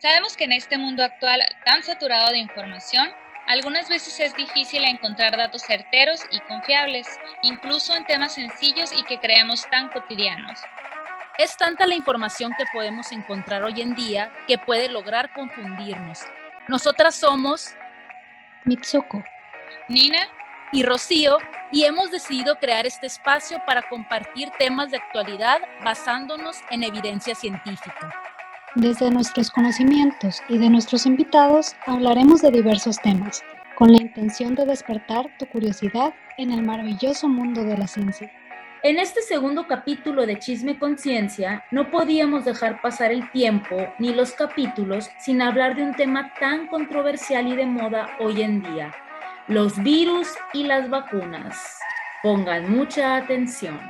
Sabemos que en este mundo actual tan saturado de información, algunas veces es difícil encontrar datos certeros y confiables, incluso en temas sencillos y que creemos tan cotidianos. Es tanta la información que podemos encontrar hoy en día que puede lograr confundirnos. Nosotras somos Mitsuko, Nina y Rocío y hemos decidido crear este espacio para compartir temas de actualidad basándonos en evidencia científica. Desde nuestros conocimientos y de nuestros invitados hablaremos de diversos temas, con la intención de despertar tu curiosidad en el maravilloso mundo de la ciencia. En este segundo capítulo de Chisme Conciencia, no podíamos dejar pasar el tiempo ni los capítulos sin hablar de un tema tan controversial y de moda hoy en día, los virus y las vacunas. Pongan mucha atención.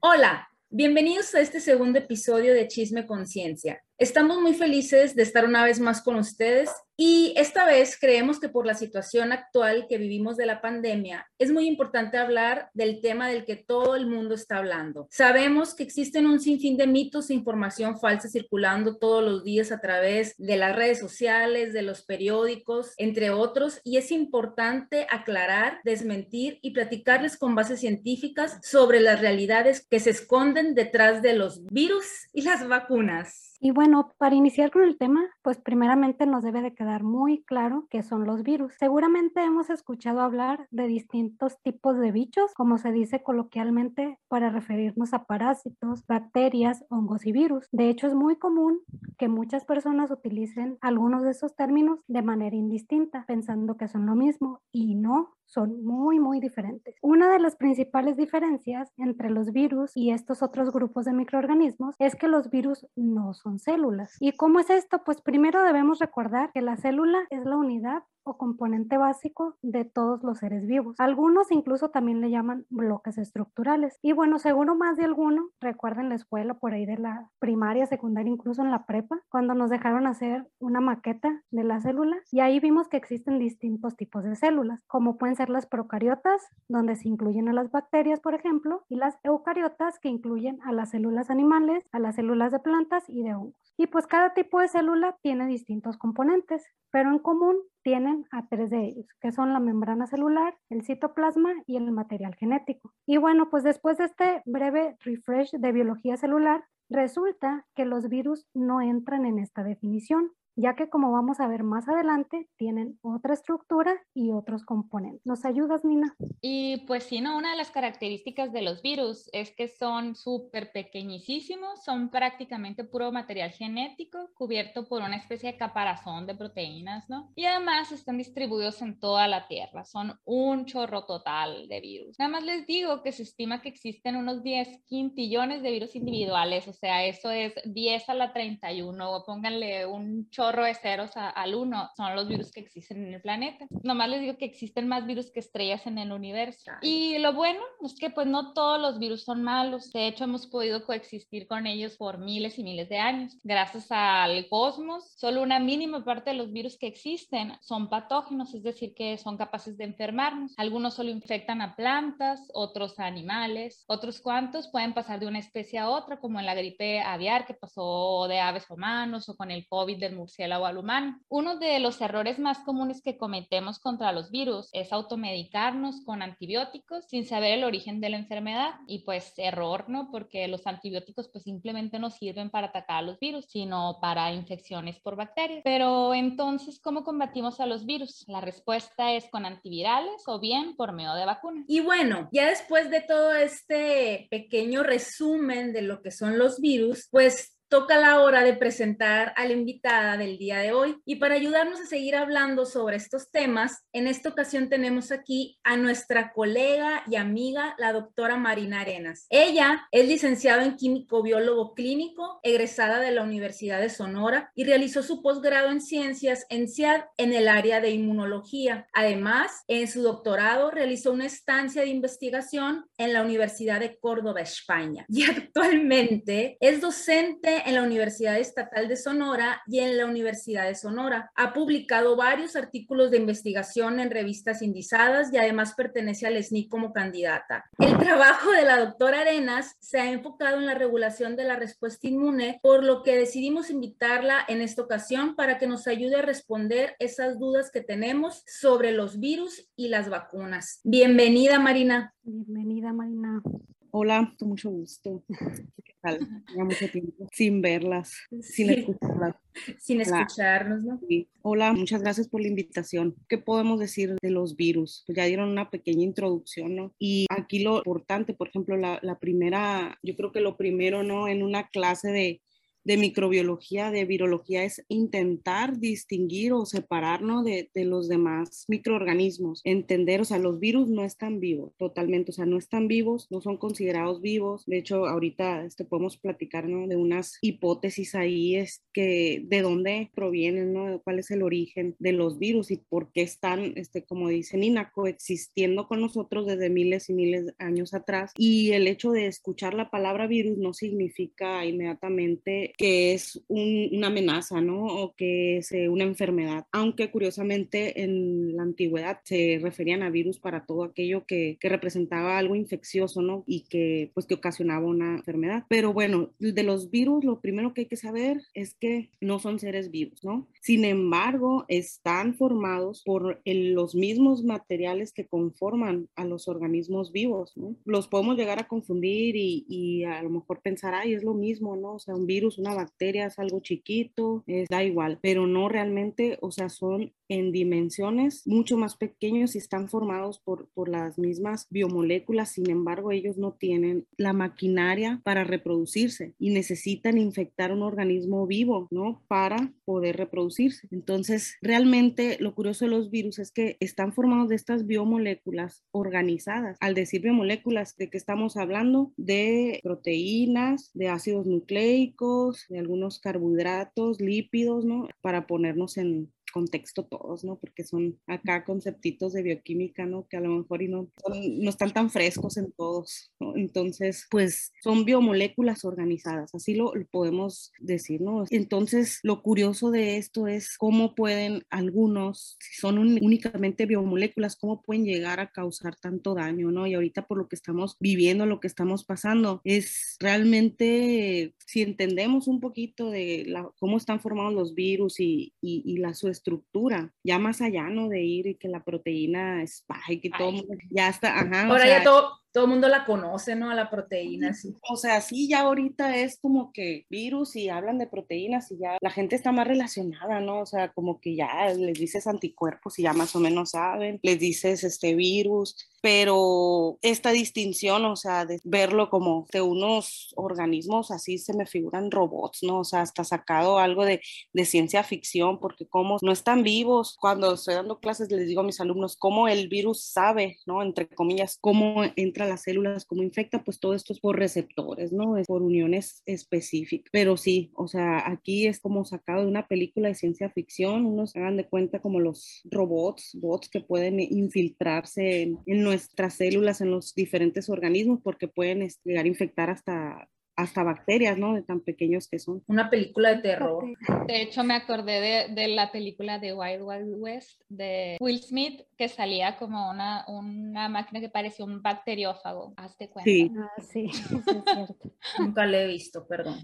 Hola, bienvenidos a este segundo episodio de Chisme Conciencia. Estamos muy felices de estar una vez más con ustedes y esta vez creemos que por la situación actual que vivimos de la pandemia, es muy importante hablar del tema del que todo el mundo está hablando. Sabemos que existen un sinfín de mitos e información falsa circulando todos los días a través de las redes sociales, de los periódicos, entre otros, y es importante aclarar, desmentir y platicarles con bases científicas sobre las realidades que se esconden detrás de los virus y las vacunas. Y bueno, para iniciar con el tema, pues primeramente nos debe de quedar muy claro qué son los virus. Seguramente hemos escuchado hablar de distintos tipos de bichos, como se dice coloquialmente para referirnos a parásitos, bacterias, hongos y virus. De hecho, es muy común que muchas personas utilicen algunos de esos términos de manera indistinta, pensando que son lo mismo y no, son muy, muy diferentes. Una de las principales diferencias entre los virus y estos otros grupos de microorganismos es que los virus no son células. ¿Y cómo es esto? Pues primero debemos recordar que la célula es la unidad componente básico de todos los seres vivos. Algunos incluso también le llaman bloques estructurales. Y bueno, seguro más de alguno recuerden la escuela por ahí de la primaria, secundaria, incluso en la prepa, cuando nos dejaron hacer una maqueta de la célula y ahí vimos que existen distintos tipos de células, como pueden ser las procariotas, donde se incluyen a las bacterias, por ejemplo, y las eucariotas, que incluyen a las células animales, a las células de plantas y de hongos. Y pues cada tipo de célula tiene distintos componentes, pero en común tienen a tres de ellos, que son la membrana celular, el citoplasma y el material genético. Y bueno, pues después de este breve refresh de biología celular, resulta que los virus no entran en esta definición, ya que como vamos a ver más adelante, tienen otra estructura y otros componentes. ¿Nos ayudas, Nina? Y pues sí, no, una de las características de los virus es que son súper pequeñísimos, son prácticamente puro material genético cubierto por una especie de caparazón de proteínas, ¿no? Y además están distribuidos en toda la Tierra, son un chorro total de virus. Nada más les digo que se estima que existen unos 10 quintillones de virus individuales, o sea, eso es 10 a la 31, o pónganle un chorro de ceros al uno son los virus que existen en el planeta. Nomás les digo que existen más virus que estrellas en el universo. Y lo bueno es que pues no todos los virus son malos. De hecho, hemos podido coexistir con ellos por miles y miles de años. Gracias al cosmos, solo una mínima parte de los virus que existen son patógenos, es decir, que son capaces de enfermarnos. Algunos solo infectan a plantas, otros a animales, otros cuantos pueden pasar de una especie a otra, como en la gripe aviar que pasó de aves a humanos o con el COVID del murciélago al humano. Uno de los errores más comunes que cometemos contra los virus es automedicarnos con antibióticos sin saber el origen de la enfermedad y pues error, ¿no? Porque los antibióticos pues simplemente no sirven para atacar a los virus, sino para infecciones por bacterias. Pero entonces, ¿cómo combatimos a los virus? La respuesta es con antivirales o bien por medio de vacunas. Y bueno, ya después de todo este pequeño resumen de lo que son los virus, pues toca la hora de presentar a la invitada del día de hoy. Y para ayudarnos a seguir hablando sobre estos temas, en esta ocasión tenemos aquí a nuestra colega y amiga, la doctora Marina Arenas. Ella es licenciada en químico biólogo clínico, egresada de la Universidad de Sonora y realizó su posgrado en ciencias en CIAD en el área de inmunología. Además, en su doctorado realizó una estancia de investigación en la Universidad de Córdoba, España. Y actualmente es docente en la Universidad Estatal de Sonora y en la Universidad de Sonora. Ha publicado varios artículos de investigación en revistas indizadas y además pertenece al SNI como candidata. El trabajo de la doctora Arenas se ha enfocado en la regulación de la respuesta inmune, por lo que decidimos invitarla en esta ocasión para que nos ayude a responder esas dudas que tenemos sobre los virus y las vacunas. Bienvenida, Marina. Bienvenida, Marina. Hola, con mucho gusto. ¿Qué tal? Ya mucho tiempo sin verlas, sin escucharlas. Sin escucharnos, ¿no? Sí. Hola, muchas gracias por la invitación. ¿Qué podemos decir de los virus? Pues ya dieron una pequeña introducción, ¿no? Y aquí lo importante, por ejemplo, la, la primera, yo creo que lo primero, ¿no? En una clase de, de microbiología, de virología, es intentar distinguir o separarnos de, de, los demás microorganismos, entender, o sea, los virus no están vivos totalmente, o sea, no están vivos, no son considerados vivos. De hecho, ahorita este, podemos platicar ¿no? de unas hipótesis ahí, es que de dónde provienen, ¿no? cuál es el origen de los virus y por qué están, este, como dice Nina, coexistiendo con nosotros desde miles y miles de años atrás. Y el hecho de escuchar la palabra virus no significa inmediatamente que es un, una amenaza, ¿no? O que es eh, una enfermedad, aunque curiosamente en la antigüedad se referían a virus para todo aquello que, que, representaba algo infeccioso, ¿no? Y que pues que ocasionaba una enfermedad. Pero bueno, de los virus lo primero que hay que saber es que no son seres vivos, ¿no? Sin embargo, están formados por el, los mismos materiales que conforman a los organismos vivos, ¿no? Los podemos llegar a confundir y, y a lo mejor pensar, ay, es lo mismo, ¿no? O sea, un virus, una bacteria es algo chiquito, es, da igual, pero no realmente, o sea, son en dimensiones mucho más pequeños y están formados por, por las mismas biomoléculas, sin embargo, ellos no tienen la maquinaria para reproducirse y necesitan infectar un organismo vivo, ¿no? Para poder reproducirse. Entonces, realmente lo curioso de los virus es que están formados de estas biomoléculas organizadas. Al decir biomoléculas, ¿de qué estamos hablando? De proteínas, de ácidos nucleicos, de algunos carbohidratos, lípidos, ¿no? Para ponernos en, contexto todos, ¿no? Porque son acá conceptitos de bioquímica, ¿no? Que a lo mejor y no, no están tan frescos en todos, ¿no? Entonces, pues son biomoléculas organizadas, así lo, lo, podemos decir, ¿no? Entonces, lo curioso de esto es cómo pueden algunos, si son un, únicamente biomoléculas, cómo pueden llegar a causar tanto daño, ¿no? Y ahorita por lo que estamos viviendo, lo que estamos pasando, es realmente, si entendemos un poquito de la, cómo están formados los virus y, y, y la su estructura, ya más allá, ¿no? De ir y que la proteína spike y todo, ya está, ajá. Ahora o sea, ya todo, todo el mundo la conoce, ¿no? A la proteína, sí. O sea, sí, ya ahorita es como que virus y hablan de proteínas y ya la gente está más relacionada, ¿no? O sea, como que ya les dices anticuerpos y ya más o menos saben, les dices este virus, pero esta distinción, o sea, de verlo como de unos organismos así se me figuran robots, ¿no? O sea, hasta sacado algo de, de ciencia ficción, porque como no están vivos, cuando estoy dando clases les digo a mis alumnos cómo el virus sabe, ¿no? Entre comillas, cómo entra las células, cómo infecta, pues todo esto es por receptores, ¿no? Es por uniones específicas. Pero sí, o sea, aquí es como sacado de una película de ciencia ficción, unos hagan de cuenta como los robots, bots que pueden infiltrarse en, en nuestras células, en los diferentes organismos, porque pueden llegar a infectar hasta hasta bacterias, ¿no? De tan pequeños que son. Una película de terror. De hecho, me acordé de, de, la película de Wild Wild West de Will Smith, que salía como una, una máquina que parecía un bacteriófago. Hazte cuenta. Sí, ah, sí, sí es cierto. Nunca le he visto, perdón.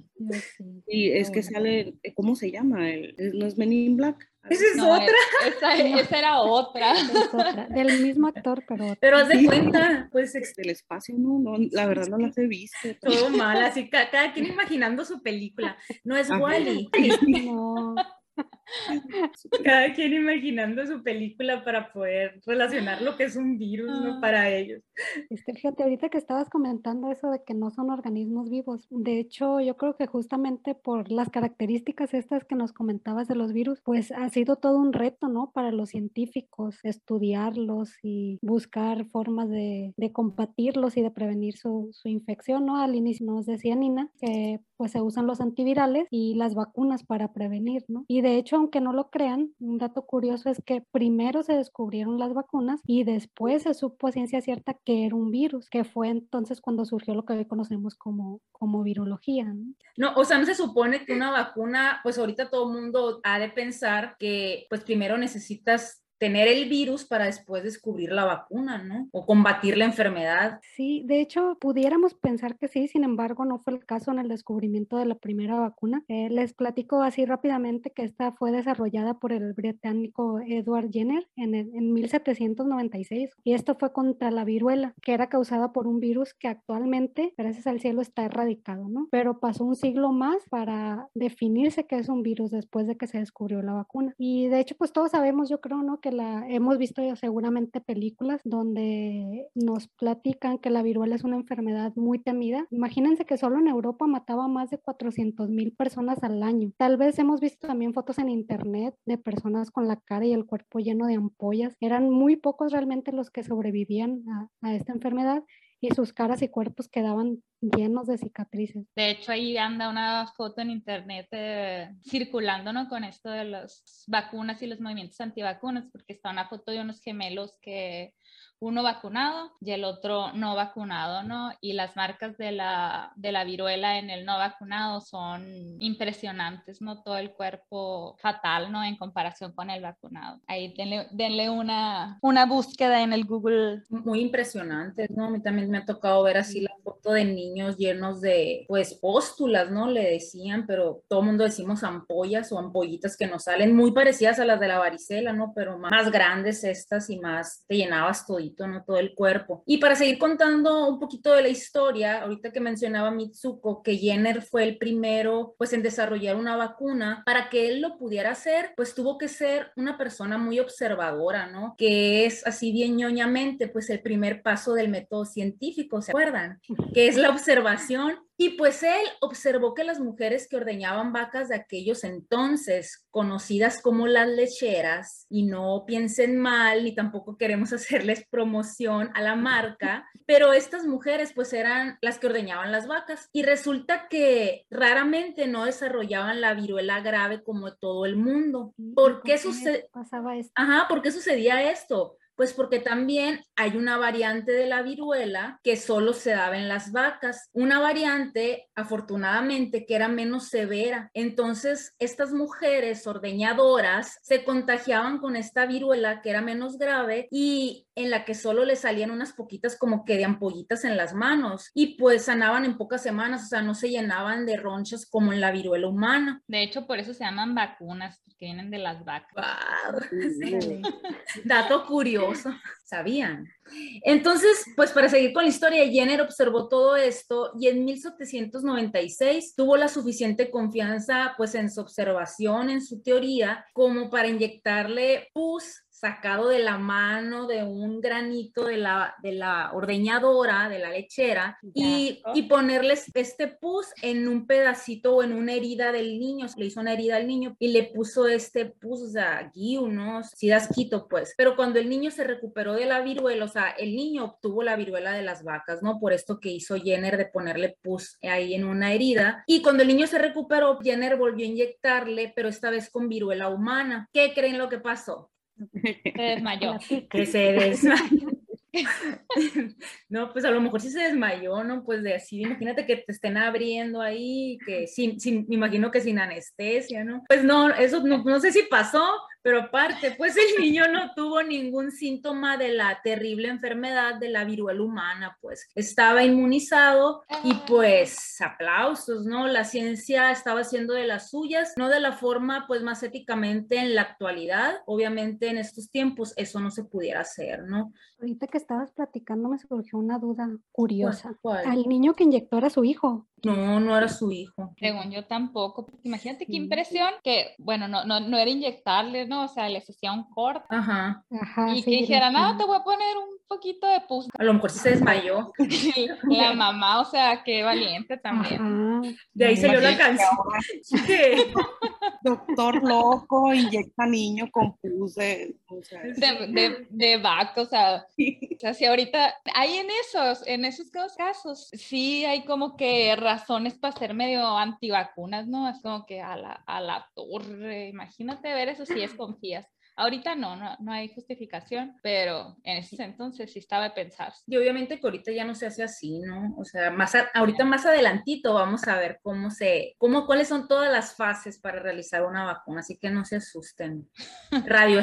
Sí, sí es que sale, ¿cómo se llama? ¿No es Men in Black? Esa es no, otra. Esa, esa, era otra. Es otra. Del mismo actor, pero. Otra. Pero haz de cuenta, pues. Del espacio, no, no, la verdad no las he visto. Todo mal, así cada quien imaginando su película. No es Wally. No. Cada quien imaginando su película para poder relacionar lo que es un virus ¿no? para ellos. Este, fíjate, ahorita que estabas comentando eso de que no son organismos vivos, de hecho yo creo que justamente por las características estas que nos comentabas de los virus, pues ha sido todo un reto, ¿no? Para los científicos estudiarlos y buscar formas de, de combatirlos y de prevenir su, su infección, ¿no? Al inicio nos decía Nina que pues se usan los antivirales y las vacunas para prevenir, ¿no? Y de hecho, aunque no lo crean, un dato curioso es que primero se descubrieron las vacunas y después se supo a ciencia cierta que era un virus, que fue entonces cuando surgió lo que hoy conocemos como, como virología, ¿no? No, o sea, no se supone que una vacuna, pues ahorita todo el mundo ha de pensar que pues primero necesitas tener el virus para después descubrir la vacuna, ¿no? O combatir la enfermedad. Sí, de hecho, pudiéramos pensar que sí, sin embargo, no fue el caso en el descubrimiento de la primera vacuna. Eh, les platico así rápidamente que esta fue desarrollada por el británico Edward Jenner en, en 1796 y esto fue contra la viruela, que era causada por un virus que actualmente, gracias al cielo, está erradicado, ¿no? Pero pasó un siglo más para definirse qué es un virus después de que se descubrió la vacuna. Y de hecho, pues todos sabemos, yo creo, ¿no? Que hemos visto seguramente películas donde nos platican que la viruela es una enfermedad muy temida. Imagínense que solo en Europa mataba más de 400 mil personas al año. Tal vez hemos visto también fotos en internet de personas con la cara y el cuerpo lleno de ampollas. Eran muy pocos realmente los que sobrevivían a esta enfermedad y sus caras y cuerpos quedaban llenos de cicatrices. De hecho, ahí anda una foto en internet circulando ¿no? con esto de las vacunas y los movimientos antivacunas, porque está una foto de unos gemelos que uno vacunado y el otro no vacunado, ¿no? Y las marcas de la, de la viruela en el no vacunado son impresionantes, ¿no? Todo el cuerpo fatal, ¿no? En comparación con el vacunado. Ahí denle, denle una, una búsqueda en el Google. Muy impresionante, ¿no? A mí también me ha tocado ver así la de niños llenos de, pues, póstulas, ¿no? Le decían, pero todo el mundo decimos ampollas o ampollitas que nos salen muy parecidas a las de la varicela, ¿no? Pero más grandes estas y más te llenabas todo ¿no? Todo el cuerpo. Y para seguir contando un poquito de la historia, ahorita que mencionaba Mitsuko, que Jenner fue el primero, pues, en desarrollar una vacuna, para que él lo pudiera hacer, pues tuvo que ser una persona muy observadora, ¿no? Que es así bien ñoñamente, pues, el primer paso del método científico, ¿se acuerdan? Que es la observación y pues él observó que las mujeres que ordeñaban vacas de aquellos entonces, conocidas como las lecheras, y no piensen mal, ni tampoco queremos hacerles promoción a la marca, pero estas mujeres pues eran las que ordeñaban las vacas. Y resulta que raramente no desarrollaban la viruela grave como todo el mundo. ¿Por qué? Ajá, ¿por qué sucedía esto? Pues porque también hay una variante de la viruela que solo se daba en las vacas, una variante afortunadamente que era menos severa. Entonces, estas mujeres ordeñadoras se contagiaban con esta viruela que era menos grave y en la que solo le salían unas poquitas como que de ampollitas en las manos y pues sanaban en pocas semanas, o sea, no se llenaban de ronchas como en la viruela humana. De hecho, por eso se llaman vacunas, porque vienen de las vacas. Dato curioso, sabían. Entonces, pues para seguir con la historia, Jenner observó todo esto y en 1796 tuvo la suficiente confianza pues en su observación, en su teoría, como para inyectarle pus sacado de la mano de un granito de la, de la ordeñadora, de la lechera, y, y, ponerles este pus en un pedacito o en una herida del niño. Le hizo una herida al niño y le puso este pus, o sea, guiu, ¿no? quito, pues. Pero cuando el niño se recuperó de la viruela, o sea, el niño obtuvo la viruela de las vacas, ¿no? Por esto que hizo Jenner de ponerle pus ahí en una herida. Y cuando el niño se recuperó, Jenner volvió a inyectarle, pero esta vez con viruela humana. ¿Qué creen lo que pasó? Se desmayó. Que se desmayó. no, pues a lo mejor sí se desmayó, ¿no? Pues de así, imagínate que te estén abriendo ahí, que sin, sin, me imagino que sin anestesia, ¿no? Pues no, eso no, no sé si pasó, pero aparte, pues el niño no tuvo ningún síntoma de la terrible enfermedad de la viruela humana, pues estaba inmunizado y pues aplausos, ¿no? La ciencia estaba haciendo de las suyas, no de la forma pues más éticamente en la actualidad. Obviamente en estos tiempos eso no se pudiera hacer, ¿no? Ahorita que estabas platicando me surgió una duda curiosa. Al niño que inyectó era su hijo. No, no era su hijo. Según yo tampoco. Imagínate qué impresión que, bueno, no, no, no era inyectarle, ¿no? O sea, les hacía un corte. Ajá. y que dijera, no, te voy a poner un poquito de pus. A lo mejor sí se desmayó. la mamá, o sea, qué valiente también. De ahí salió la canción. doctor loco inyecta niño con pus de, de, de, vaca, o sea, o sea, si ahorita hay en esos, en esos casos, sí hay como que razones para ser medio antivacunas, ¿no? Es como que a la, a la torre, imagínate ver eso si desconfías. Ahorita no, no, no hay justificación, pero en ese entonces sí estaba de pensar. Y obviamente que ahorita ya no se hace así, ¿no? O sea, más ahorita más adelantito vamos a ver cómo se, cómo, cuáles son todas las fases para realizar una vacuna, así que no se asusten. Radio,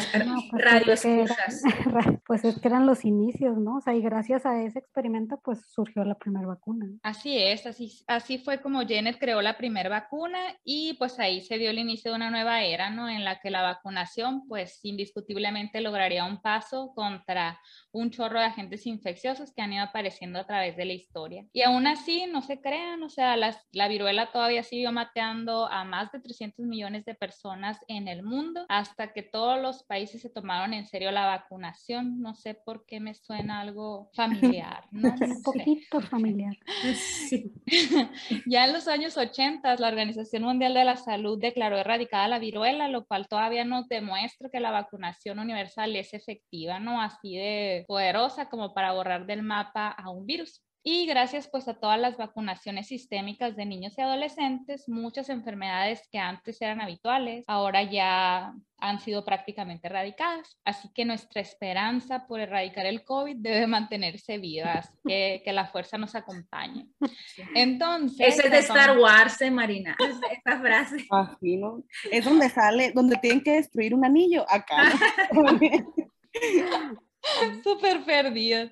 pues radio escuchas. pues es que eran los inicios, ¿no? O sea, y gracias a ese experimento, pues surgió la primera vacuna. Así es, así, así fue como Janet creó la primera vacuna y pues ahí se dio el inicio de una nueva era, ¿no? En la que la vacunación, pues indiscutiblemente lograría un paso contra un chorro de agentes infecciosos que han ido apareciendo a través de la historia. Y aún así, no se crean, o sea, la viruela todavía siguió mateando a más de 300 millones de personas en el mundo hasta que todos los países se tomaron en serio la vacunación. No sé por qué me suena algo familiar. ¿no? un poquito familiar. ya en los años 80, la Organización Mundial de la Salud declaró erradicada la viruela, lo cual todavía nos demuestra que la vacunación universal es efectiva, ¿no? Así de poderosa como para borrar del mapa a un virus. Y gracias pues a todas las vacunaciones sistémicas de niños y adolescentes, muchas enfermedades que antes eran habituales, ahora ya han sido prácticamente erradicadas. Así que nuestra esperanza por erradicar el COVID debe mantenerse viva, que, que la fuerza nos acompañe. Entonces... Eso es de Star Wars, ¿eh, Marina, esta frase. Es donde sale, donde tienen que destruir un anillo, acá. Súper perdidos.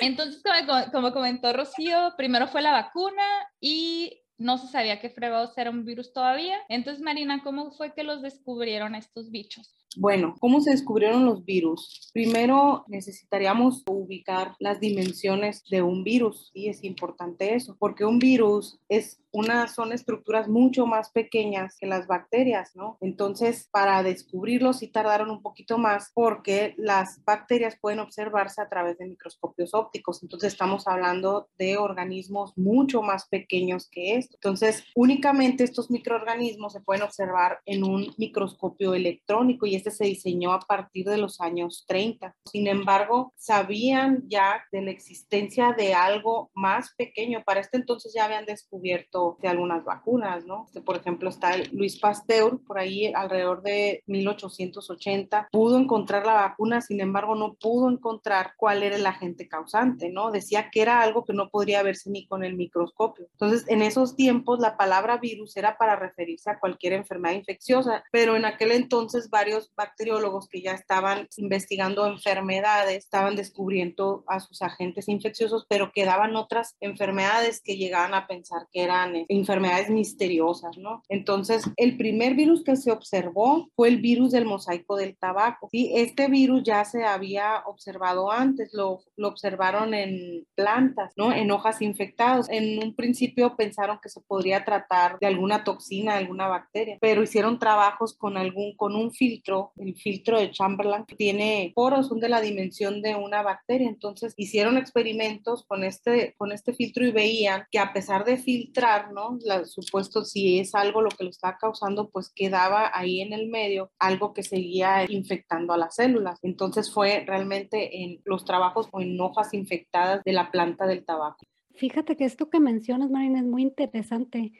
Entonces, como, como, comentó Rocío, primero fue la vacuna y no se sabía que fregados era un virus todavía. Entonces, Marina, ¿cómo fue que los descubrieron estos bichos? Bueno, ¿cómo se descubrieron los virus? Primero necesitaríamos ubicar las dimensiones de un virus y es importante eso, porque un virus es una, son estructuras mucho más pequeñas que las bacterias, ¿no? Entonces, para descubrirlos sí tardaron un poquito más porque las bacterias pueden observarse a través de microscopios ópticos. Entonces, estamos hablando de organismos mucho más pequeños que esto. Entonces, únicamente estos microorganismos se pueden observar en un microscopio electrónico y este se diseñó a partir de los años 30. Sin embargo, sabían ya de la existencia de algo más pequeño. Para este entonces ya habían descubierto de algunas vacunas, ¿no? Este, por ejemplo, está el Luis Pasteur, por ahí alrededor de 1880, pudo encontrar la vacuna, sin embargo, no pudo encontrar cuál era el agente causante, ¿no? Decía que era algo que no podría verse ni con el microscopio. Entonces, en esos tiempos, la palabra virus era para referirse a cualquier enfermedad infecciosa, pero en aquel entonces varios bacteriólogos que ya estaban investigando enfermedades, estaban descubriendo a sus agentes infecciosos, pero quedaban otras enfermedades que llegaban a pensar que eran eh, enfermedades misteriosas, ¿no? Entonces, el primer virus que se observó fue el virus del mosaico del tabaco. ¿sí? Este virus ya se había observado antes, lo, lo observaron en plantas, ¿no? En hojas infectadas. En un principio pensaron que se podría tratar de alguna toxina, alguna bacteria, pero hicieron trabajos con algún, con un filtro el filtro de Chamberlain, tiene poros, son de la dimensión de una bacteria. Entonces hicieron experimentos con este, con este filtro y veían que a pesar de filtrar, ¿no? La, supuesto, si es algo lo que lo está causando, pues quedaba ahí en el medio algo que seguía infectando a las células. Entonces fue realmente en los trabajos o en hojas infectadas de la planta del tabaco. Fíjate que esto que mencionas, Marina, es muy interesante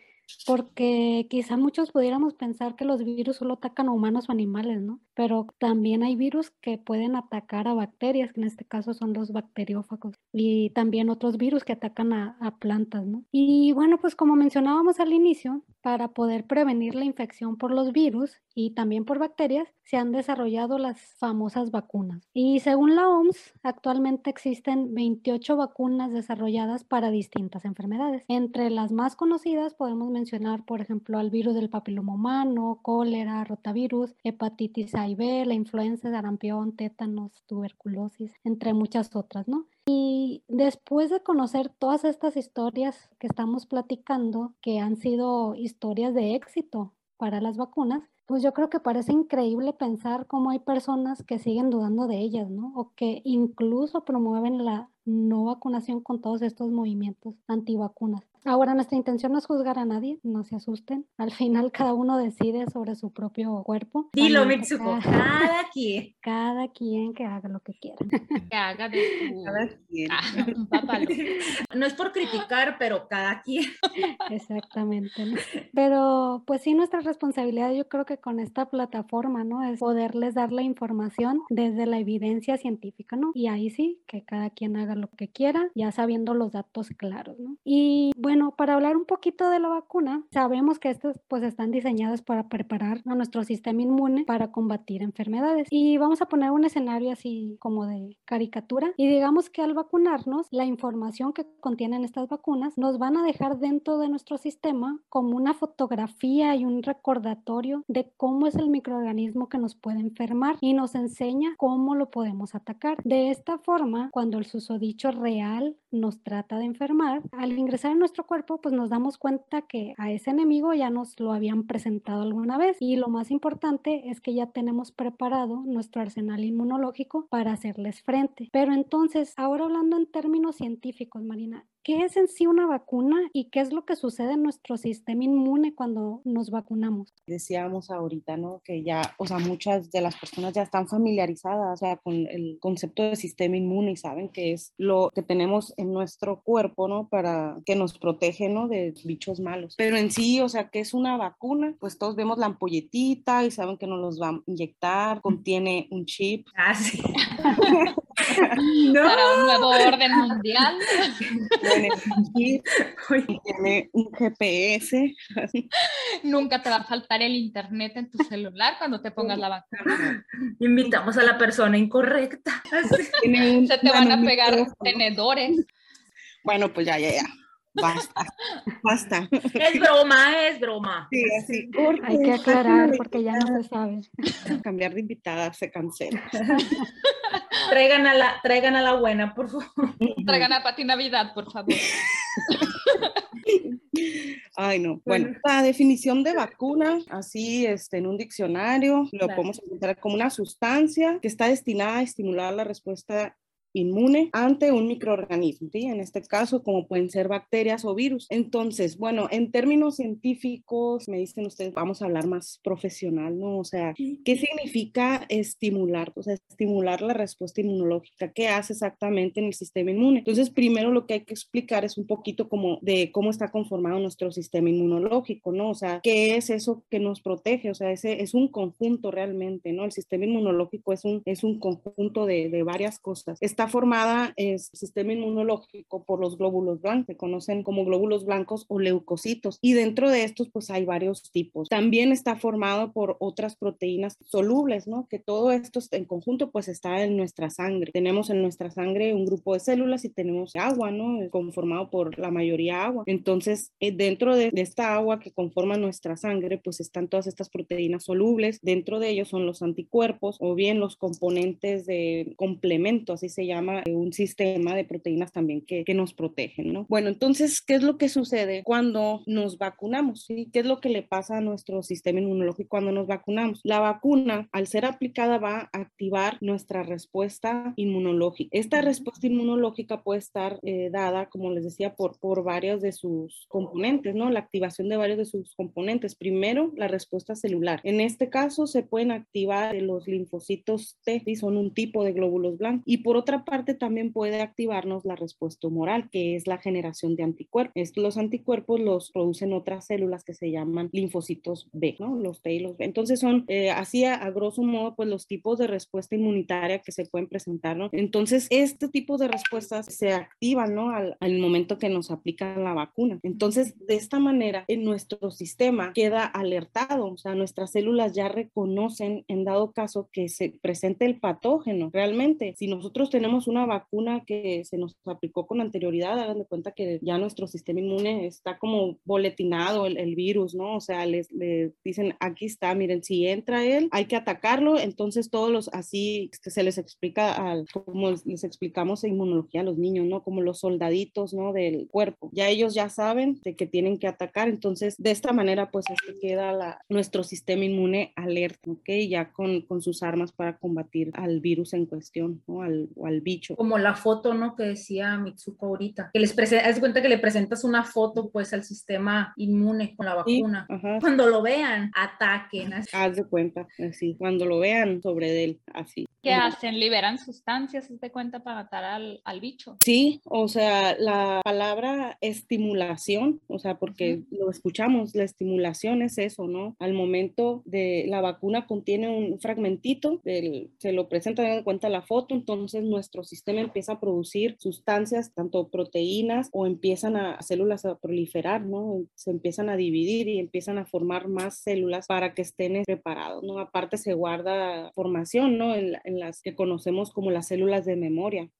porque quizá muchos pudiéramos pensar que los virus solo atacan a humanos o animales, ¿no? Pero también hay virus que pueden atacar a bacterias, que en este caso son los bacteriófagos, y también otros virus que atacan a, a plantas, ¿no? Y bueno, pues como mencionábamos al inicio, para poder prevenir la infección por los virus y también por bacterias, se han desarrollado las famosas vacunas. Y según la OMS, actualmente existen 28 vacunas desarrolladas para distintas enfermedades. Entre las más conocidas podemos mencionar, por ejemplo, al virus del papiloma humano, cólera, rotavirus, hepatitis A y B, la influenza, sarampión, tétanos, tuberculosis, entre muchas otras, ¿no? Y después de conocer todas estas historias que estamos platicando, que han sido historias de éxito para las vacunas, pues yo creo que parece increíble pensar cómo hay personas que siguen dudando de ellas, ¿no? O que incluso promueven la no vacunación con todos estos movimientos antivacunas. Ahora, nuestra intención no es juzgar a nadie, no se asusten. Al final, cada uno decide sobre su propio cuerpo. Dilo, Mitsuko, cada quien. Cada quien que haga lo que quiera. Que haga de su... Cada quien. Ah. No es por criticar, pero cada quien. Exactamente. ¿no? Pero pues sí, nuestra responsabilidad yo creo que con esta plataforma, ¿no? Es poderles dar la información desde la evidencia científica, ¿no? Y ahí sí, que cada quien haga lo que quiera, ya sabiendo los datos claros, ¿no? Y bueno, para hablar un poquito de la vacuna, sabemos que estas pues están diseñadas para preparar a nuestro sistema inmune para combatir enfermedades. Y vamos a poner un escenario así como de caricatura y digamos que al vacunarnos, la información que contienen estas vacunas nos van a dejar dentro de nuestro sistema como una fotografía y un recordatorio de cómo es el microorganismo que nos puede enfermar y nos enseña cómo lo podemos atacar. De esta forma, cuando el susodicho real nos trata de enfermar, al ingresar en nuestro cuerpo, pues nos damos cuenta que a ese enemigo ya nos lo habían presentado alguna vez y lo más importante es que ya tenemos preparado nuestro arsenal inmunológico para hacerles frente. Pero entonces, ahora hablando en términos científicos, Marina, ¿Qué es en sí una vacuna y qué es lo que sucede en nuestro sistema inmune cuando nos vacunamos? Decíamos ahorita, ¿no? Que ya, o sea, muchas de las personas ya están familiarizadas, o sea, con el concepto de sistema inmune y saben que es lo que tenemos en nuestro cuerpo, ¿no? Para que nos protege, ¿no? De bichos malos. Pero en sí, o sea, ¿qué es una vacuna? Pues todos vemos la ampolletita y saben que nos los va a inyectar, contiene un chip. Ah, sí. Para un nuevo orden mundial. tiene un GPS. Nunca te va a faltar el internet en tu celular cuando te pongas la vacuna. Invitamos a la persona incorrecta. Se te van a pegar tenedores. Bueno, pues ya, ya, ya. Basta, basta. Es broma, es broma. Sí, así. Hay que aclarar porque ya no se sabe. Cambiar de invitada se cancela. Traigan a la, traigan a la buena, por favor. Traigan a Pati Navidad, por favor. Ay, no. Bueno, la definición de vacuna, así este, en un diccionario, lo Claro. podemos encontrar como una sustancia que está destinada a estimular la respuesta inmune ante un microorganismo, ¿sí? En este caso, como pueden ser bacterias o virus. Entonces, bueno, en términos científicos, me dicen ustedes, vamos a hablar más profesional, ¿no? O sea, ¿qué significa estimular? O sea, estimular la respuesta inmunológica. ¿Qué hace exactamente en el sistema inmune? Entonces, primero lo que hay que explicar es un poquito como de cómo está conformado nuestro sistema inmunológico, ¿no? O sea, ¿qué es eso que nos protege? O sea, ese es un conjunto realmente, ¿no? El sistema inmunológico es un, es un conjunto de, de varias cosas. Está formada, es sistema inmunológico por los glóbulos blancos, se conocen como glóbulos blancos o leucocitos, y dentro de estos, pues hay varios tipos. También está formado por otras proteínas solubles, ¿no? Que todo esto en conjunto, pues está en nuestra sangre. Tenemos en nuestra sangre un grupo de células y tenemos agua, ¿no? Conformado por la mayoría agua. Entonces, eh, dentro de, de esta agua que conforma nuestra sangre, pues están todas estas proteínas solubles. Dentro de ellos son los anticuerpos o bien los componentes de complemento, así se llama eh, un sistema de proteínas también que, que nos protegen, ¿no? Bueno, entonces, ¿qué es lo que sucede cuando nos vacunamos? ¿sí? ¿Qué es lo que le pasa a nuestro sistema inmunológico cuando nos vacunamos? La vacuna, al ser aplicada, va a activar nuestra respuesta inmunológica. Esta respuesta inmunológica puede estar eh, dada, como les decía, por, por varios de sus componentes, ¿no? La activación de varios de sus componentes. Primero, la respuesta celular. En este caso, se pueden activar los linfocitos T, ¿sí? son un tipo de glóbulos blancos. Y por otra parte, también puede activarnos la respuesta humoral, que es la generación de anticuerpos. Estos, los anticuerpos los producen otras células que se llaman linfocitos B, ¿no? Los T y los B. Entonces son, eh, así a, grosso modo, pues los tipos de respuesta inmunitaria que se pueden presentar, ¿no? Entonces, este tipo de respuestas se activan, ¿no? Al, al momento que nos aplican la vacuna. Entonces, de esta manera, en nuestro sistema queda alertado, o sea, nuestras células ya reconocen, en dado caso, que se presente el patógeno. Realmente, si nosotros tenemos una vacuna que se nos aplicó con anterioridad, hagan de cuenta que ya nuestro sistema inmune está como boletinado el, el virus, ¿no? O sea, les, les, dicen, aquí está, miren, si entra él, hay que atacarlo, entonces todos los, así este, se les explica, al, como les explicamos en inmunología a los niños, ¿no? Como los soldaditos, ¿no? Del cuerpo. Ya ellos ya saben de que tienen que atacar, entonces de esta manera, pues, este queda la, nuestro sistema inmune alerta, ¿ok? Ya con, con sus armas para combatir al virus en cuestión, ¿no? Al, o al bicho. Como la foto, ¿no? Que decía Mitsuko ahorita, que les haz cuenta que le presentas una foto pues al sistema inmune con la vacuna. Cuando lo vean, ataquen. Haz de cuenta, así, cuando lo vean sobre él, así. ¿Qué hacen? ¿Liberan sustancias, de cuenta, para matar al, al, bicho? Sí, o sea, la palabra estimulación, o sea, porque lo escuchamos, la estimulación es eso, ¿no? Al momento de la vacuna contiene un fragmentito, del, se lo presenta, de cuenta la foto, entonces nuestro sistema empieza a producir sustancias, tanto proteínas o empiezan a células a proliferar, ¿no? Se empiezan a dividir y empiezan a formar más células para que estén preparados, ¿no? Aparte se guarda formación, ¿no? En, en las que conocemos como las células de memoria.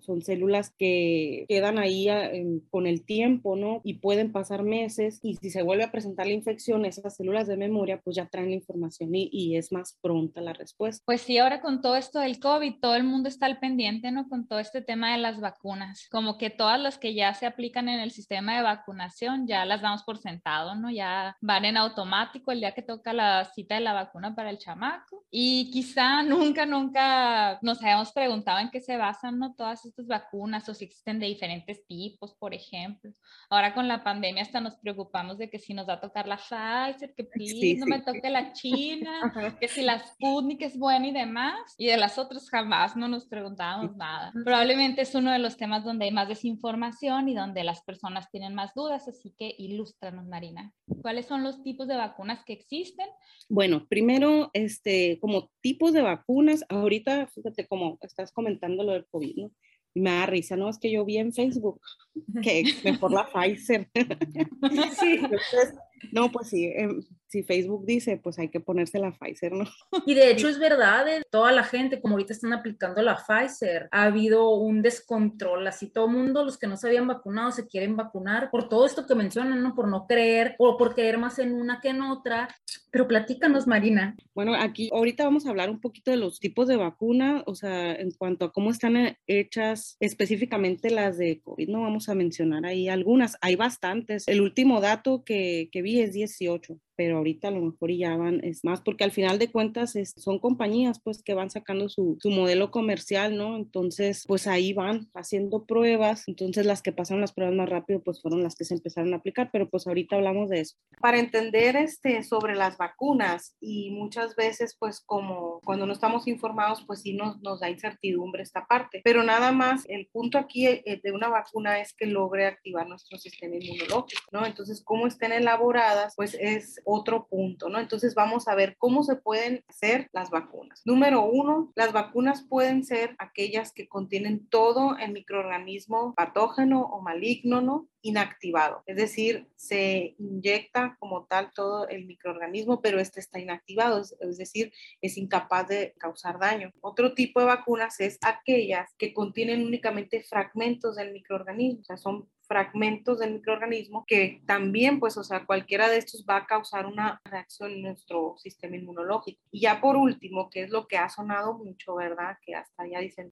Son células que quedan ahí ah, con el tiempo, ¿no? Y pueden pasar meses y si se vuelve a presentar la infección, esas células de memoria pues ya traen la información y, y, es más pronta la respuesta. Pues sí, ahora con todo esto del COVID, todo el mundo está al pendiente, ¿no? Con todo este tema de las vacunas, como que todas las que ya se aplican en el sistema de vacunación ya las damos por sentado, ¿no? Ya van en automático el día que toca la cita de la vacuna para el chamaco y quizá nunca, nunca nos hayamos preguntado en qué se basan, ¿no? todas estas vacunas o si existen de diferentes tipos, por ejemplo. Ahora con la pandemia hasta nos preocupamos de que si nos va a tocar la Pfizer, que please, no me toque la China, que si la Sputnik es buena y demás, y de las otras jamás no nos preguntábamos nada. Probablemente es uno de los temas donde hay más desinformación y donde las personas tienen más dudas, así que ilústranos, Marina. ¿Cuáles son los tipos de vacunas que existen? Bueno, primero, este, como tipos de vacunas, ahorita, fíjate cómo estás comentando lo del COVID, ¿no? Y me da risa, ¿no? Es que yo vi en Facebook que mejor la Pfizer. sí. no, pues sí, em, si Facebook dice, pues hay que ponerse la Pfizer, ¿no? Y de hecho es verdad, eh, toda la gente, como ahorita están aplicando la Pfizer, ha habido un descontrol, así todo el mundo, los que no se habían vacunado, se quieren vacunar por todo esto que mencionan, ¿no? Por no creer o por creer más en una que en otra. Pero platícanos, Marina. Bueno, aquí ahorita vamos a hablar un poquito de los tipos de vacuna, o sea, en cuanto a cómo están eh, hechas específicamente las de COVID, no vamos a mencionar ahí algunas, hay bastantes. El último dato que, que vi es 18 pero ahorita a lo mejor ya van, es más, porque al final de cuentas son compañías pues que van sacando su, su, modelo comercial, ¿no? Entonces, pues ahí van haciendo pruebas, entonces las que pasaron las pruebas más rápido pues fueron las que se empezaron a aplicar, pero pues ahorita hablamos de eso. Para entender este, sobre las vacunas y muchas veces pues como cuando no estamos informados pues sí nos, nos da incertidumbre esta parte, pero nada más el punto aquí eh, de una vacuna es que logre activar nuestro sistema inmunológico, ¿no? Entonces, cómo estén elaboradas pues es otro punto, ¿no? Entonces vamos a ver cómo se pueden hacer las vacunas. Número uno, las vacunas pueden ser aquellas que contienen todo el microorganismo patógeno o maligno, ¿no? inactivado, es decir, se inyecta como tal todo el microorganismo, pero este está inactivado, es, decir, es incapaz de causar daño. Otro tipo de vacunas es aquellas que contienen únicamente fragmentos del microorganismo, o sea, son fragmentos del microorganismo que también, pues, o sea, cualquiera de estos va a causar una reacción en nuestro sistema inmunológico. Y ya por último, que es lo que ha sonado mucho, ¿verdad? Que hasta ya dicen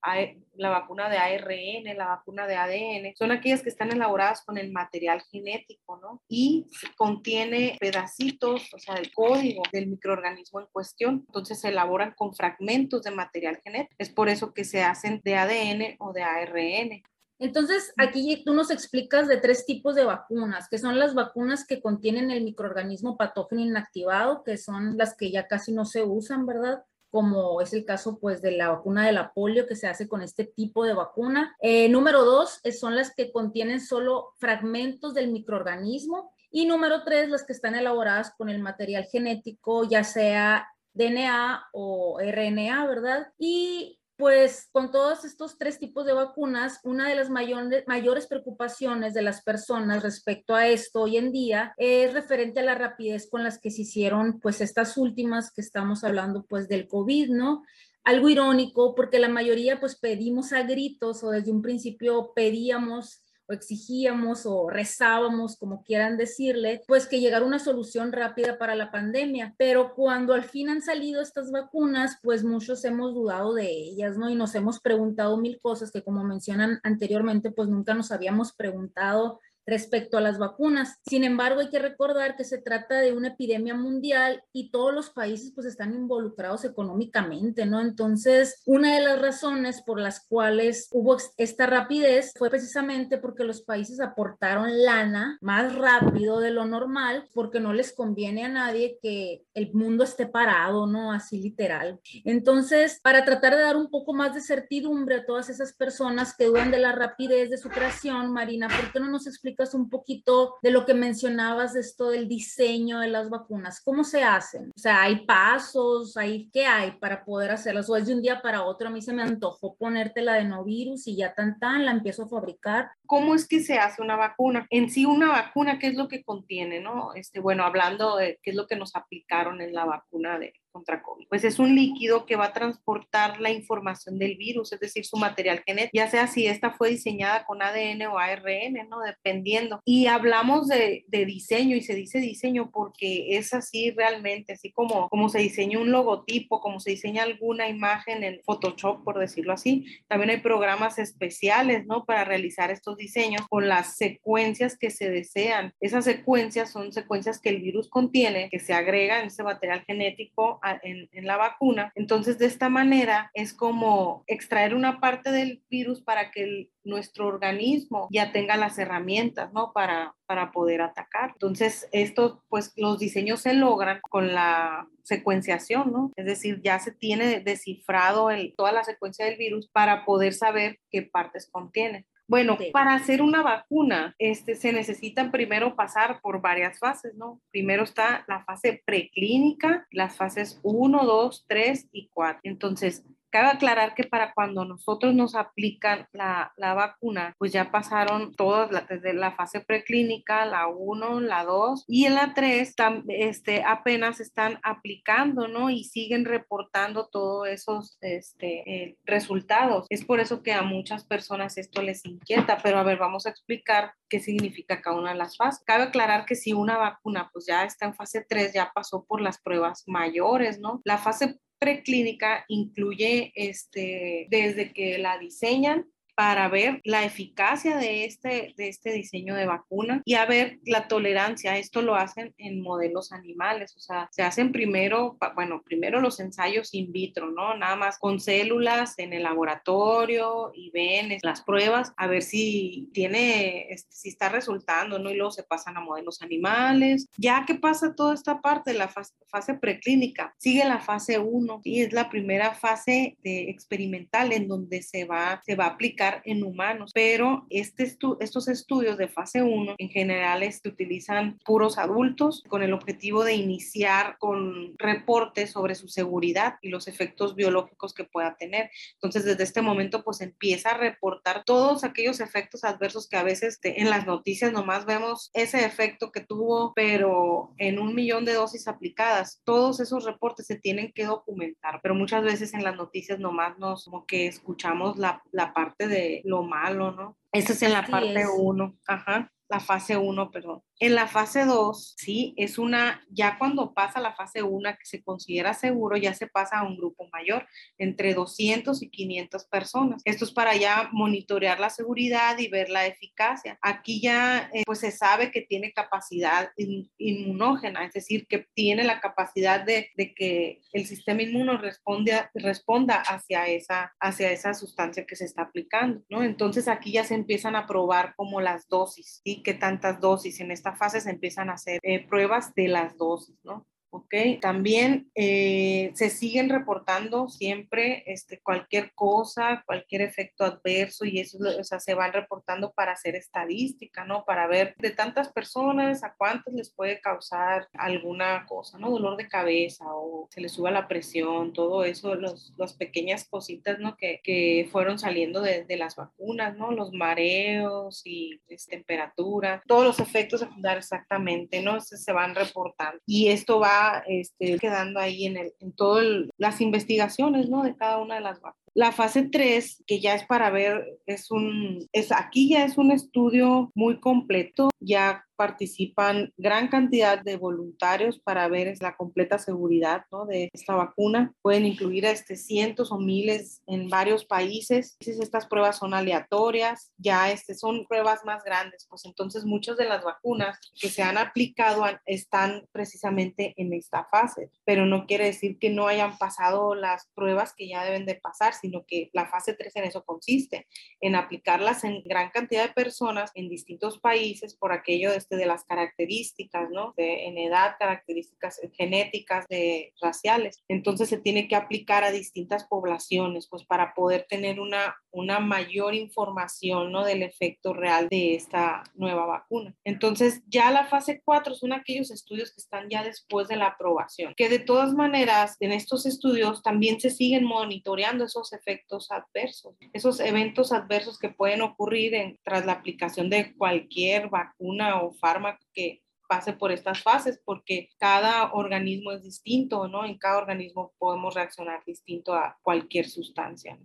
la vacuna de ARN, la vacuna de ADN, son aquellas que están elaboradas con el material genético, ¿no? Y contiene pedacitos, o sea, el código del microorganismo en cuestión. Entonces se elaboran con fragmentos de material genético. Es por eso que se hacen de ADN o de ARN. Entonces, aquí tú nos explicas de tres tipos de vacunas, que son las vacunas que contienen el microorganismo patógeno inactivado, que son las que ya casi no se usan, ¿verdad? como es el caso pues de la vacuna de la polio que se hace con este tipo de vacuna. Eh, número dos son las que contienen solo fragmentos del microorganismo. Y número tres, las que están elaboradas con el material genético, ya sea DNA o RNA, ¿verdad? Y pues con todos estos tres tipos de vacunas, una de las mayores, preocupaciones de las personas respecto a esto hoy en día es referente a la rapidez con las que se hicieron pues estas últimas que estamos hablando pues del COVID, ¿no? Algo irónico porque la mayoría pues pedimos a gritos o desde un principio pedíamos o exigíamos o rezábamos, como quieran decirle, pues que llegara una solución rápida para la pandemia. Pero cuando al fin han salido estas vacunas, pues muchos hemos dudado de ellas, ¿no? Y nos hemos preguntado mil cosas que como mencionan anteriormente, pues nunca nos habíamos preguntado respecto a las vacunas. Sin embargo, hay que recordar que se trata de una epidemia mundial y todos los países pues están involucrados económicamente, ¿no? Entonces, una de las razones por las cuales hubo esta rapidez fue precisamente porque los países aportaron lana más rápido de lo normal porque no les conviene a nadie que el mundo esté parado, ¿no? Así literal. Entonces, para tratar de dar un poco más de certidumbre a todas esas personas que dudan de la rapidez de su creación, Marina, ¿por qué no nos un poquito de lo que mencionabas esto del diseño de las vacunas? ¿Cómo se hacen? O sea, ¿hay pasos? ¿Hay qué hay para poder hacerlas? ¿O es de un día para otro? A mí se me antojó ponerte la de no virus y ya tan tan la empiezo a fabricar. ¿Cómo es que se hace una vacuna? En sí, una vacuna, ¿qué es lo que contiene? ¿no? Este, bueno, hablando de qué es lo que nos aplicaron en la vacuna de, contra COVID. Pues es un líquido que va a transportar la información del virus, es decir, su material genético, ya sea si esta fue diseñada con ADN o ARN, ¿no? Dependiendo. Y hablamos de, de diseño y se dice diseño porque es así realmente, así como, como se diseña un logotipo, como se diseña alguna imagen en Photoshop, por decirlo así. También hay programas especiales, ¿no? Para realizar estos diseños con las secuencias que se desean. Esas secuencias son secuencias que el virus contiene, que se agrega en ese material genético en, la vacuna. Entonces, de esta manera es como extraer una parte del virus para que nuestro organismo ya tenga las herramientas, ¿no? Para, para poder atacar. Entonces, esto, pues los diseños se logran con la secuenciación, ¿no? Es decir, ya se tiene descifrado el, toda la secuencia del virus para poder saber qué partes contiene. Bueno, para hacer una vacuna, este, se necesitan primero pasar por varias fases, ¿no? Primero está la fase preclínica, las fases 1, 2, 3 y 4. Entonces, Cabe aclarar que para cuando nosotros nos aplican la, la vacuna, pues ya pasaron todas, desde la fase preclínica, la 1, la 2 y en la 3 este, apenas están aplicando, ¿no? Y siguen reportando todos esos este, eh, resultados. Es por eso que a muchas personas esto les inquieta, pero a ver, vamos a explicar qué significa cada una de las fases. Cabe aclarar que si una vacuna pues ya está en fase 3, ya pasó por las pruebas mayores, ¿no? La fase preclínica incluye este, desde que la diseñan para ver la eficacia de este, de este diseño de vacuna y a ver la tolerancia. Esto lo hacen en modelos animales, o sea, se hacen primero, bueno, primero los ensayos in vitro, ¿no? Nada más con células en el laboratorio y ven las pruebas a ver si tiene, este, si está resultando, ¿no? Y luego se pasan a modelos animales. Ya que pasa toda esta parte la fase, preclínica, sigue la fase 1 y es la primera fase de experimental en donde se va, se va a aplicar en humanos, pero este estos estudios de fase 1 en general se utilizan puros adultos con el objetivo de iniciar con reportes sobre su seguridad y los efectos biológicos que pueda tener. Entonces, desde este momento, pues empieza a reportar todos aquellos efectos adversos que a veces en las noticias nomás vemos ese efecto que tuvo, pero en un millón de dosis aplicadas, todos esos reportes se tienen que documentar, pero muchas veces en las noticias nomás nos como que escuchamos la, la parte de lo malo, ¿no? Esa es en la parte 1, ajá, la fase 1, perdón. En la fase 2, sí, es una, ya cuando pasa la fase 1 que se considera seguro, ya se pasa a un grupo mayor, entre 200 y 500 personas. Esto es para ya monitorear la seguridad y ver la eficacia. Aquí ya, eh, pues se sabe que tiene capacidad inmunógena, es decir, que tiene la capacidad de, de que el sistema inmuno responde, responda hacia esa, hacia esa sustancia que se está aplicando, ¿no? Entonces aquí ya se empiezan a probar como las dosis, ¿sí? ¿Qué tantas dosis en este esta fase se empiezan a hacer eh, pruebas de las dosis, ¿no? ¿Ok? También eh, se siguen reportando siempre este, cualquier cosa, cualquier efecto adverso y eso, o sea, se van reportando para hacer estadística, ¿no? Para ver de tantas personas a cuántas les puede causar alguna cosa, ¿no? Dolor de cabeza o se les suba la presión, todo eso, los, las pequeñas cositas, ¿no? Que, que fueron saliendo de, de, las vacunas, ¿no? Los mareos y pues, temperatura, todos los efectos secundarios exactamente, ¿no? Se, se van reportando y esto va este, quedando ahí en, el, en todas las investigaciones ¿no? de cada una de las vacunas. La fase 3, que ya es para ver, es un, es, aquí ya es un estudio muy completo, ya participan gran cantidad de voluntarios para ver la completa seguridad ¿no? de esta vacuna. Pueden incluir este, cientos o miles en varios países. Estas pruebas son aleatorias, ya este, son pruebas más grandes, pues entonces muchas de las vacunas que se han aplicado están precisamente en esta fase, pero no quiere decir que no hayan pasado las pruebas que ya deben de pasar, sino que la fase 3 en eso consiste, en aplicarlas en gran cantidad de personas en distintos países por aquello de este, de las características, ¿no? De, en edad, características genéticas, de raciales. Entonces se tiene que aplicar a distintas poblaciones, pues para poder tener una, una mayor información, ¿no? Del efecto real de esta nueva vacuna. Entonces ya la fase 4 son aquellos estudios que están ya después de la aprobación, que de todas maneras en estos estudios también se siguen monitoreando esos efectos adversos, esos eventos adversos que pueden ocurrir en, tras la aplicación de cualquier vacuna o fármaco que pase por estas fases porque cada organismo es distinto, ¿no? En cada organismo podemos reaccionar distinto a cualquier sustancia.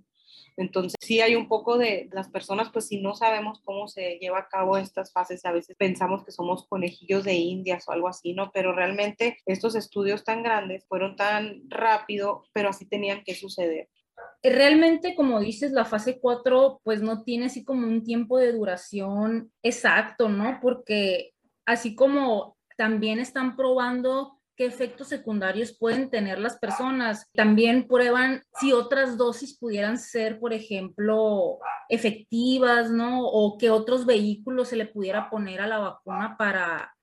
Entonces, sí hay un poco de las personas, pues si no sabemos cómo se lleva a cabo estas fases, a veces pensamos que somos conejillos de indias o algo así, ¿no? Pero realmente estos estudios tan grandes fueron tan rápido, pero así tenían que suceder. Realmente, como dices, la fase 4 pues no tiene así como un tiempo de duración exacto, ¿no? Porque así como también están probando qué efectos secundarios pueden tener las personas. También prueban si otras dosis pudieran ser, por ejemplo, efectivas, ¿no? O qué otros vehículos se le pudiera poner a la vacuna para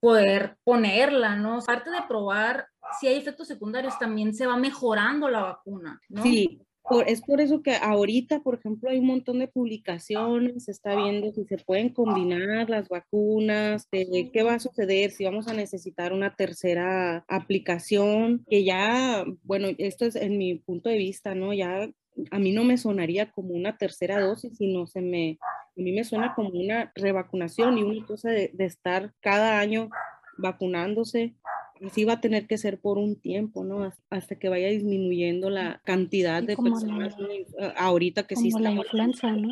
poder ponerla, ¿no? Aparte de probar si hay efectos secundarios, también se va mejorando la vacuna, ¿no? Sí, es por eso que ahorita, por ejemplo, hay un montón de publicaciones, se está viendo si se pueden combinar las vacunas, de qué va a suceder, si vamos a necesitar una tercera aplicación, que ya, bueno, esto es en mi punto de vista, ¿no? Ya a mí no me sonaría como una tercera dosis, sino se me, a mí me suena como una revacunación y una cosa de, de estar cada año vacunándose sí va a tener que ser por un tiempo, ¿no? Hasta que vaya disminuyendo la cantidad de personas ahorita que sí está. la influenza, ¿no?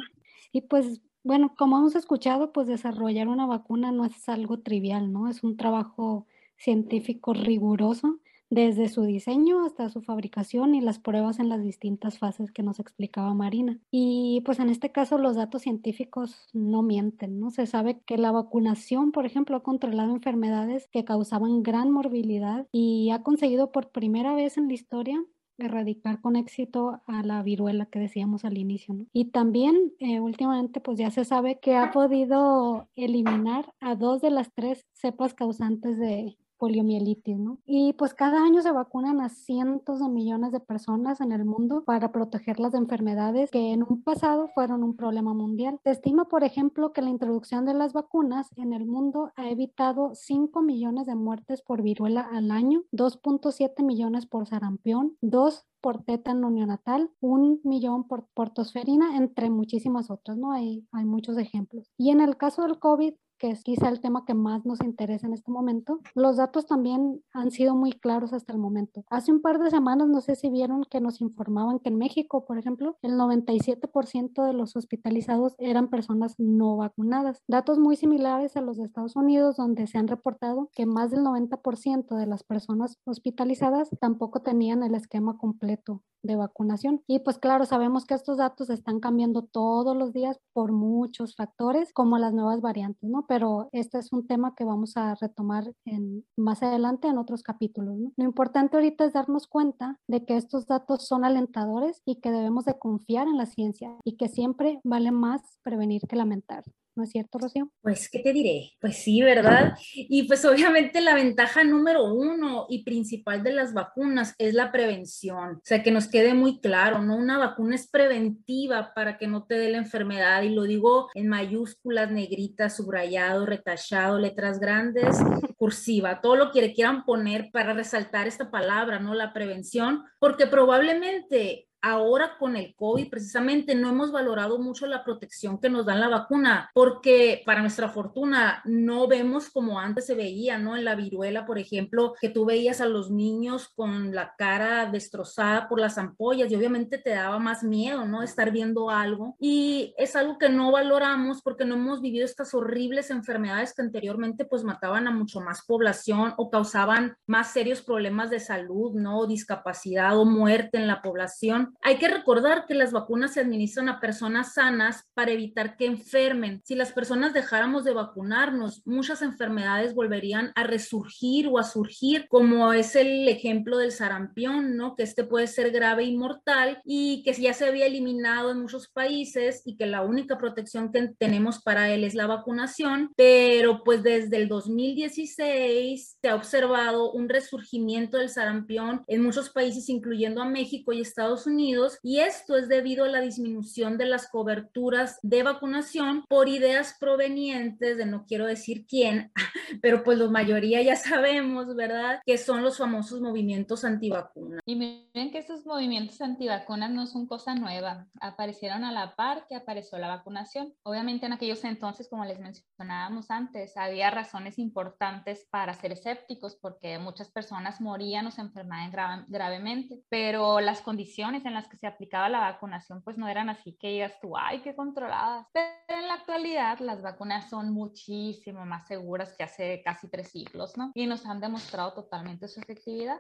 Y pues, bueno, como hemos escuchado, pues desarrollar una vacuna no es algo trivial, ¿no? Es un trabajo científico riguroso desde su diseño hasta su fabricación y las pruebas en las distintas fases que nos explicaba Marina. Y pues en este caso los datos científicos no mienten, ¿no? Se sabe que la vacunación, por ejemplo, ha controlado enfermedades que causaban gran morbilidad y ha conseguido por primera vez en la historia erradicar con éxito a la viruela que decíamos al inicio. ¿no? Y también eh, últimamente pues ya se sabe que ha podido eliminar a dos de las tres cepas causantes de, poliomielitis, ¿no? Y pues cada año se vacunan a cientos de millones de personas en el mundo para protegerlas de enfermedades que en un pasado fueron un problema mundial. Se estima, por ejemplo, que la introducción de las vacunas en el mundo ha evitado 5 millones de muertes por viruela al año, 2.7 millones por sarampión, 2 por tétano neonatal, un millón por portosferina, entre muchísimas otras, ¿no? Hay, hay muchos ejemplos. Y en el caso del COVID, que es quizá el tema que más nos interesa en este momento, los datos también han sido muy claros hasta el momento. Hace un par de semanas, no sé si vieron que nos informaban que en México, por ejemplo, el 97% de los hospitalizados eran personas no vacunadas. Datos muy similares a los de Estados Unidos, donde se han reportado que más del 90% de las personas hospitalizadas tampoco tenían el esquema completo de vacunación. Y pues claro, sabemos que estos datos están cambiando todos los días por muchos factores, como las nuevas variantes, ¿no? Pero este es un tema que vamos a retomar en, más adelante en otros capítulos, ¿no? Lo importante ahorita es darnos cuenta de que estos datos son alentadores y que debemos de confiar en la ciencia y que siempre vale más prevenir que lamentar. ¿No es cierto, Rocío? Pues, ¿qué te diré? Pues sí, ¿verdad? Y pues obviamente la ventaja número uno y principal de las vacunas es la prevención. O sea, que nos quede muy claro, ¿no? Una vacuna es preventiva para que no te dé la enfermedad y lo digo en mayúsculas, negritas, subrayado, retachado, letras grandes, cursiva, todo lo que le quieran poner para resaltar esta palabra, ¿no? La prevención, porque probablemente ahora con el COVID precisamente no hemos valorado mucho la protección que nos dan la vacuna, porque para nuestra fortuna no vemos como antes se veía, ¿no? En la viruela, por ejemplo, que tú veías a los niños con la cara destrozada por las ampollas y obviamente te daba más miedo, ¿no? Estar viendo algo. Y es algo que no valoramos porque no hemos vivido estas horribles enfermedades que anteriormente pues mataban a mucho más población o causaban más serios problemas de salud, ¿no? Discapacidad o muerte en la población. Hay que recordar que las vacunas se administran a personas sanas para evitar que enfermen. Si las personas dejáramos de vacunarnos, muchas enfermedades volverían a resurgir o a surgir, como es el ejemplo del sarampión, ¿no? Que este puede ser grave y mortal y que ya se había eliminado en muchos países y que la única protección que tenemos para él es la vacunación, pero pues desde el 2016 se ha observado un resurgimiento del sarampión en muchos países, incluyendo a México y Estados Unidos, y esto es debido a la disminución de las coberturas de vacunación por ideas provenientes de no quiero decir quién, pero pues la mayoría ya sabemos, ¿verdad? Que son los famosos movimientos antivacunas. Y miren que esos movimientos antivacunas no son cosa nueva, aparecieron a la par que apareció la vacunación. Obviamente en aquellos entonces, como les mencionábamos antes, había razones importantes para ser escépticos porque muchas personas morían o se enfermaban gravemente, pero las condiciones en las que se aplicaba la vacunación pues no eran así que digas tú, ay, qué controladas. Pero en la actualidad las vacunas son muchísimo más seguras que hace casi tres siglos, ¿no? Y nos han demostrado totalmente su efectividad.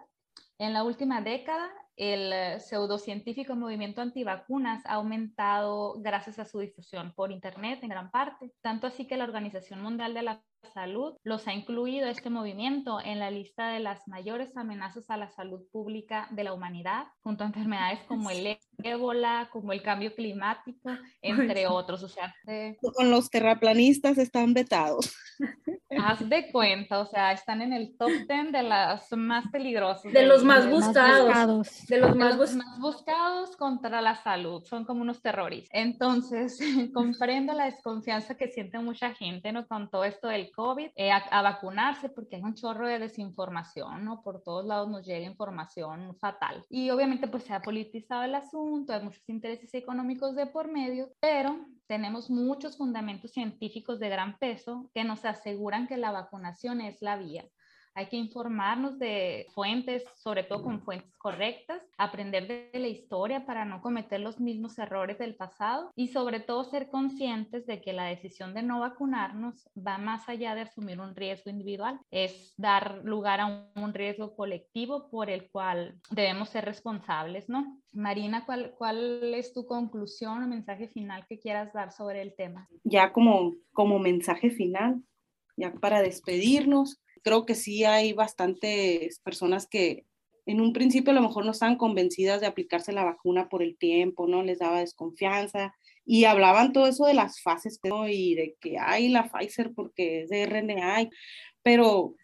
En la última década, el eh, pseudocientífico movimiento antivacunas ha aumentado gracias a su difusión por Internet en gran parte, tanto así que la Organización Mundial de la Salud los ha incluido este movimiento en la lista de las mayores amenazas a la salud pública de la humanidad, junto a enfermedades como el ébola, como el cambio climático, entre otros. O sea, con los terraplanistas están vetados. Haz de cuenta, o sea, están en el top 10 de las más peligrosas. De los más buscados. De los, más, buscados contra la salud. Son como unos terroristas. Entonces, comprendo la desconfianza que siente mucha gente, ¿no? Con todo esto del COVID, eh, a, vacunarse porque hay un chorro de desinformación, ¿no? Por todos lados nos llega información fatal. Y obviamente, pues se ha politizado el asunto, hay muchos intereses económicos de por medio, pero tenemos muchos fundamentos científicos de gran peso que nos aseguran que la vacunación es la vía. Hay que informarnos de fuentes, sobre todo con fuentes correctas, aprender de la historia para no cometer los mismos errores del pasado y sobre todo ser conscientes de que la decisión de no vacunarnos va más allá de asumir un riesgo individual, es dar lugar a un riesgo colectivo por el cual debemos ser responsables, ¿no? Marina, ¿cuál, ¿cuál es tu conclusión o mensaje final que quieras dar sobre el tema? Ya como, como mensaje final, ya para despedirnos, creo que sí hay bastantes personas que en un principio a lo mejor no estaban convencidas de aplicarse la vacuna por el tiempo, ¿no? Les daba desconfianza y hablaban todo eso de las fases ¿no? y de que hay la Pfizer porque es de RNA, pero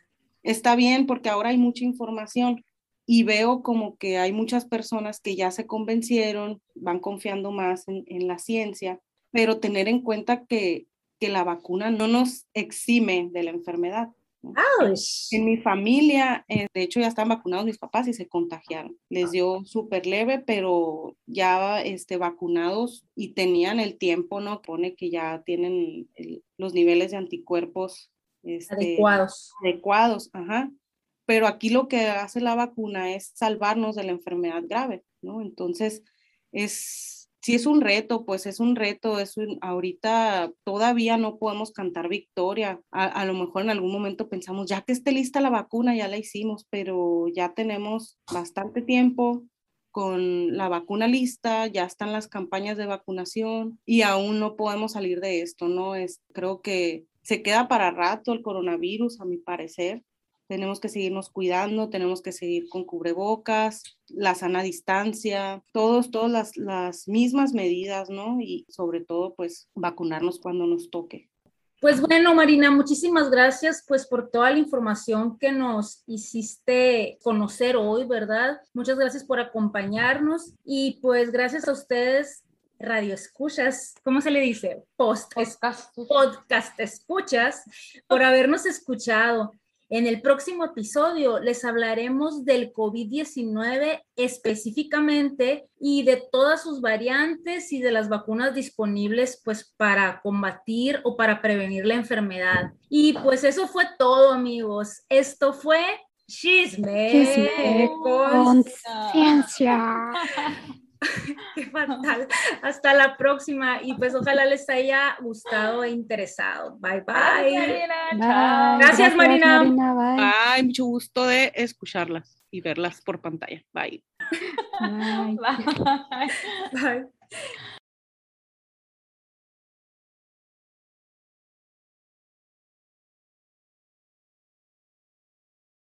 está bien porque ahora hay mucha información y veo como que hay muchas personas que ya se convencieron, van confiando más en, en la ciencia, pero tener en cuenta que, que la vacuna no nos exime de la enfermedad en mi familia, eh, de hecho, ya están vacunados mis papás y se contagiaron. Les dio súper leve, pero ya este, vacunados y tenían el tiempo, ¿no? Pone que ya tienen los niveles de anticuerpos este, adecuados. Adecuados, ajá. Pero aquí lo que hace la vacuna es salvarnos de la enfermedad grave, ¿no? Entonces, es si es un reto, pues es un reto, es ahorita todavía no podemos cantar victoria. A, lo mejor en algún momento pensamos, ya que esté lista la vacuna, ya la hicimos, pero ya tenemos bastante tiempo con la vacuna lista, ya están las campañas de vacunación y aún no podemos salir de esto, ¿no? Es, creo que se queda para rato el coronavirus, a mi parecer tenemos que seguirnos cuidando, tenemos que seguir con cubrebocas, la sana distancia, todos, todas las, las mismas medidas, ¿no? Y sobre todo, pues, vacunarnos cuando nos toque. Pues bueno, Marina, muchísimas gracias pues por toda la información que nos hiciste conocer hoy, ¿verdad? Muchas gracias por acompañarnos y pues gracias a ustedes radio escuchas, ¿cómo se le dice? Post, podcast. podcast escuchas por habernos escuchado. En el próximo episodio les hablaremos del COVID-19 específicamente y de todas sus variantes y de las vacunas disponibles pues para combatir o para prevenir la enfermedad. Y pues eso fue todo amigos. Esto fue Chisme, Chisme con ciencia. Qué fatal. Hasta la próxima y pues ojalá les haya gustado e interesado. Bye bye. Bye. Gracias, Gracias, Marina. bye. Ay, mucho gusto de escucharlas y verlas por pantalla. Bye. Bye. Bye. Bye.